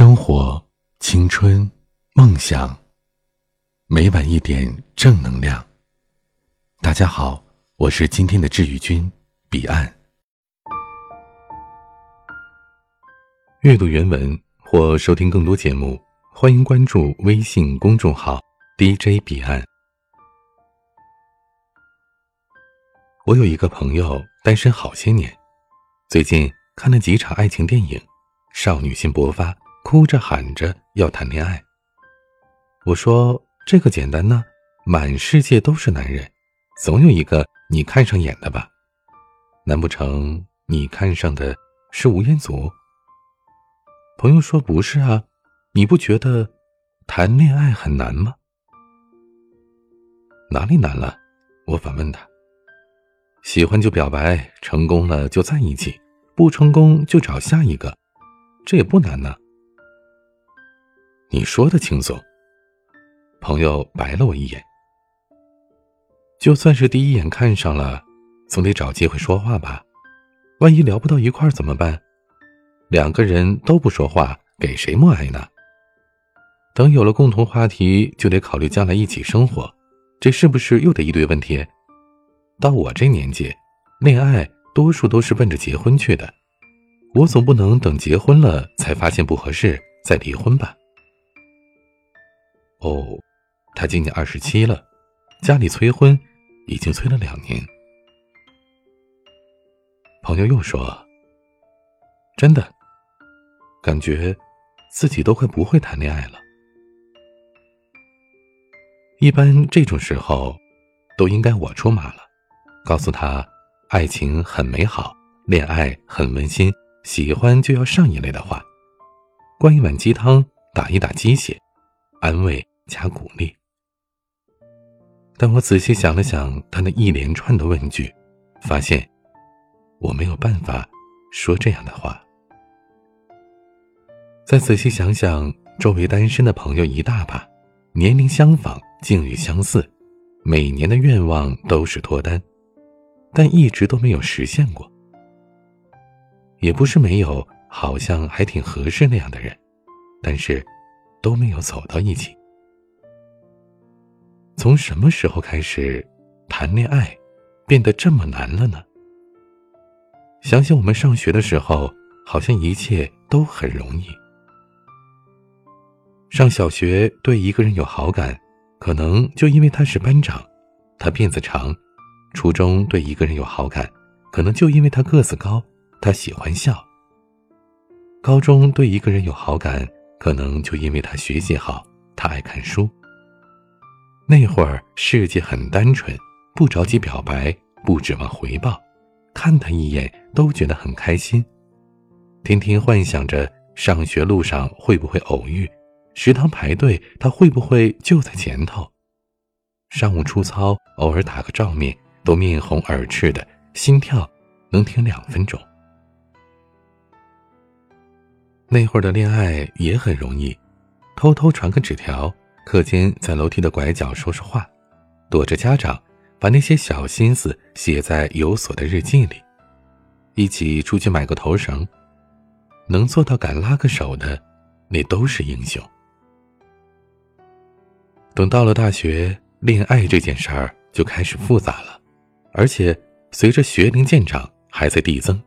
生活、青春、梦想，每晚一点正能量。大家好，我是今天的治愈君彼岸。阅读原文或收听更多节目，欢迎关注微信公众号 DJ 彼岸。我有一个朋友单身好些年，最近看了几场爱情电影，少女心勃发。哭着喊着要谈恋爱。我说：“这个简单呢，满世界都是男人，总有一个你看上眼的吧？难不成你看上的是吴彦祖？”朋友说：“不是啊，你不觉得谈恋爱很难吗？”哪里难了？我反问他：“喜欢就表白，成功了就在一起，不成功就找下一个，这也不难呢。”你说的轻松。朋友白了我一眼。就算是第一眼看上了，总得找机会说话吧？万一聊不到一块儿怎么办？两个人都不说话，给谁默哀呢？等有了共同话题，就得考虑将来一起生活，这是不是又得一堆问题？到我这年纪，恋爱多数都是奔着结婚去的，我总不能等结婚了才发现不合适再离婚吧？哦，他今年二十七了，家里催婚，已经催了两年。朋友又说：“真的，感觉自己都快不会谈恋爱了。一般这种时候，都应该我出马了，告诉他，爱情很美好，恋爱很温馨，喜欢就要上一类的话，灌一碗鸡汤，打一打鸡血，安慰。”加鼓励，但我仔细想了想他那一连串的问句，发现我没有办法说这样的话。再仔细想想，周围单身的朋友一大把，年龄相仿，境遇相似，每年的愿望都是脱单，但一直都没有实现过。也不是没有，好像还挺合适那样的人，但是都没有走到一起。从什么时候开始，谈恋爱变得这么难了呢？想想我们上学的时候，好像一切都很容易。上小学对一个人有好感，可能就因为他是班长，他辫子长；初中对一个人有好感，可能就因为他个子高，他喜欢笑；高中对一个人有好感，可能就因为他学习好，他爱看书。那会儿世界很单纯，不着急表白，不指望回报，看他一眼都觉得很开心，天天幻想着上学路上会不会偶遇，食堂排队他会不会就在前头，上午出操偶尔打个照面都面红耳赤的，心跳能停两分钟。那会儿的恋爱也很容易，偷偷传个纸条。课间在楼梯的拐角说说话，躲着家长，把那些小心思写在有锁的日记里。一起出去买个头绳，能做到敢拉个手的，那都是英雄。等到了大学，恋爱这件事儿就开始复杂了，而且随着学龄渐长还在递增。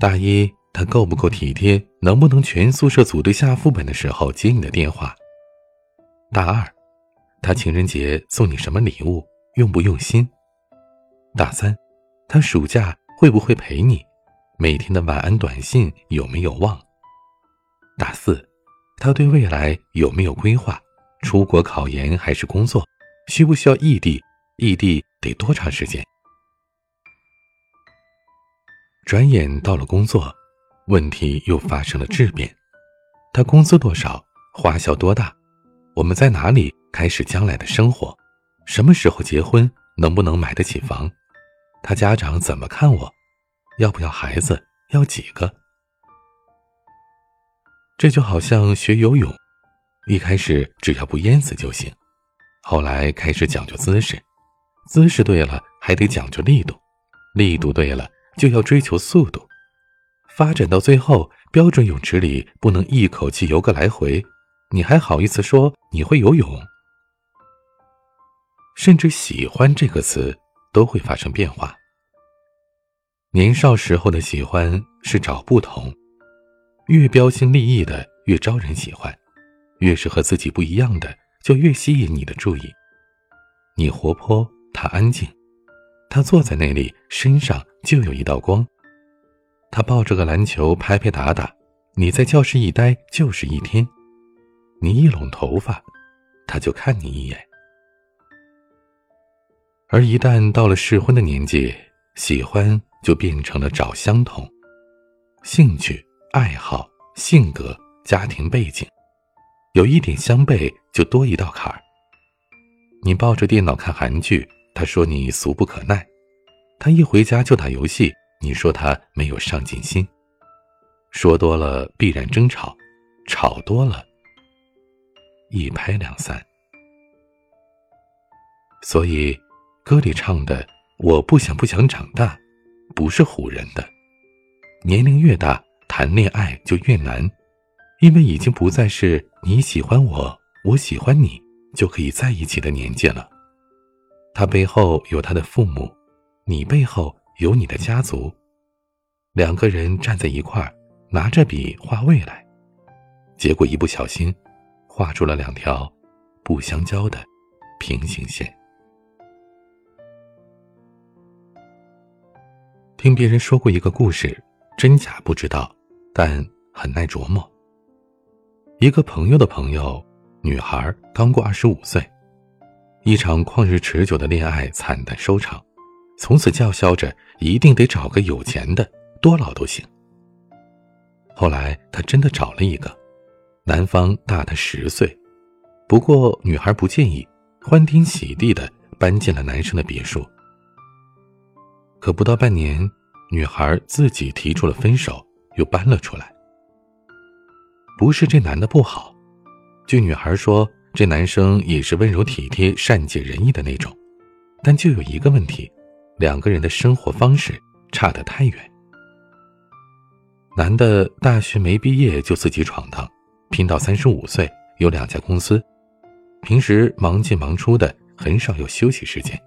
大一，他够不够体贴，能不能全宿舍组队下副本的时候接你的电话？大二，他情人节送你什么礼物？用不用心？大三，他暑假会不会陪你？每天的晚安短信有没有忘？大四，他对未来有没有规划？出国考研还是工作？需不需要异地？异地得多长时间？转眼到了工作，问题又发生了质变。他工资多少？花销多大？我们在哪里开始将来的生活？什么时候结婚？能不能买得起房？他家长怎么看我？要不要孩子？要几个？这就好像学游泳，一开始只要不淹死就行，后来开始讲究姿势，姿势对了还得讲究力度，力度对了就要追求速度，发展到最后，标准泳池里不能一口气游个来回，你还好意思说你会游泳？甚至“喜欢”这个词都会发生变化。年少时候的喜欢是找不同，越标新立异的越招人喜欢，越是和自己不一样的就越吸引你的注意。你活泼，他安静，他坐在那里身上就有一道光。他抱着个篮球拍拍打打，你在教室一待就是一天。你一拢头发，他就看你一眼。而一旦到了适婚的年纪，喜欢就变成了找相同，兴趣、爱好、性格、家庭背景，有一点相悖就多一道坎儿。你抱着电脑看韩剧，他说你俗不可耐；他一回家就打游戏。你说他没有上进心，说多了必然争吵，吵多了一拍两散。所以歌里唱的“我不想不想长大”，不是唬人的。年龄越大，谈恋爱就越难，因为已经不再是你喜欢我，我喜欢你就可以在一起的年纪了。他背后有他的父母，你背后。有你的家族，两个人站在一块儿，拿着笔画未来，结果一不小心，画出了两条不相交的平行线。听别人说过一个故事，真假不知道，但很耐琢磨。一个朋友的朋友，女孩刚过二十五岁，一场旷日持久的恋爱惨淡收场。从此叫嚣着一定得找个有钱的，多老都行。后来他真的找了一个，男方大他十岁，不过女孩不介意，欢天喜地的搬进了男生的别墅。可不到半年，女孩自己提出了分手，又搬了出来。不是这男的不好，据女孩说，这男生也是温柔体贴、善解人意的那种，但就有一个问题。两个人的生活方式差得太远。男的大学没毕业就自己闯荡，拼到三十五岁，有两家公司，平时忙进忙出的，很少有休息时间，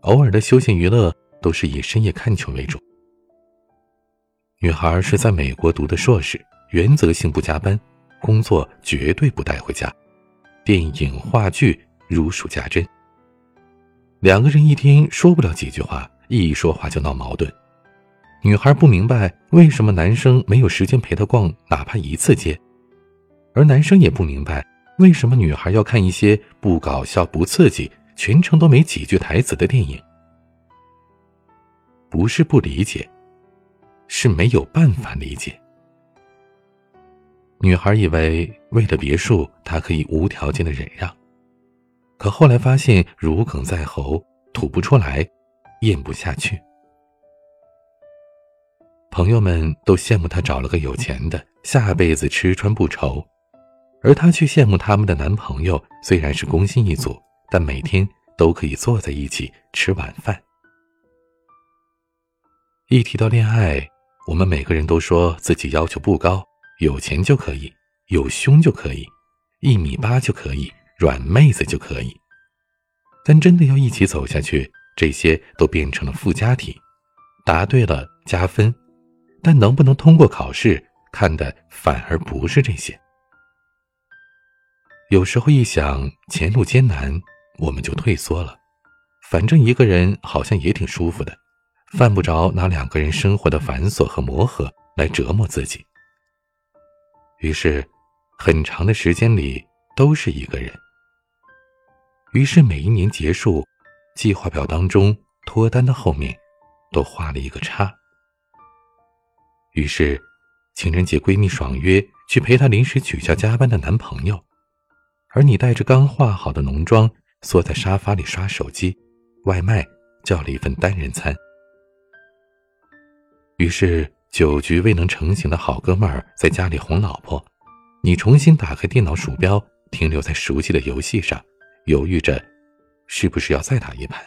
偶尔的休闲娱乐都是以深夜看球为主。女孩是在美国读的硕士，原则性不加班，工作绝对不带回家，电影话剧如数家珍。两个人一天说不了几句话，一说话就闹矛盾。女孩不明白为什么男生没有时间陪她逛哪怕一次街，而男生也不明白为什么女孩要看一些不搞笑、不刺激、全程都没几句台词的电影。不是不理解，是没有办法理解。女孩以为为了别墅，她可以无条件的忍让。可后来发现如鲠在喉，吐不出来，咽不下去。朋友们都羡慕她找了个有钱的，下辈子吃穿不愁，而她却羡慕他们的男朋友虽然是工薪一族，但每天都可以坐在一起吃晚饭。一提到恋爱，我们每个人都说自己要求不高，有钱就可以，有胸就可以，一米八就可以。软妹子就可以，但真的要一起走下去，这些都变成了附加题。答对了加分，但能不能通过考试，看的反而不是这些。有时候一想前路艰难，我们就退缩了。反正一个人好像也挺舒服的，犯不着拿两个人生活的繁琐和磨合来折磨自己。于是，很长的时间里都是一个人。于是每一年结束，计划表当中脱单的后面，都画了一个叉。于是，情人节闺蜜爽约去陪她临时取消加班的男朋友，而你带着刚化好的浓妆，缩在沙发里刷手机，外卖叫了一份单人餐。于是，酒局未能成型的好哥们儿在家里哄老婆，你重新打开电脑鼠标，停留在熟悉的游戏上。犹豫着，是不是要再打一盘？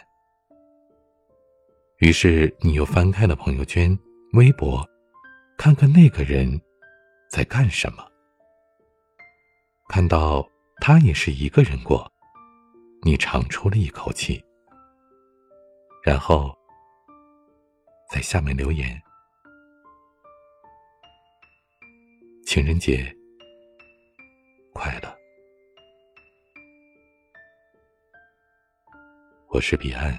于是你又翻开了朋友圈、微博，看看那个人在干什么。看到他也是一个人过，你长出了一口气，然后在下面留言：“情人节快乐。”我是彼岸，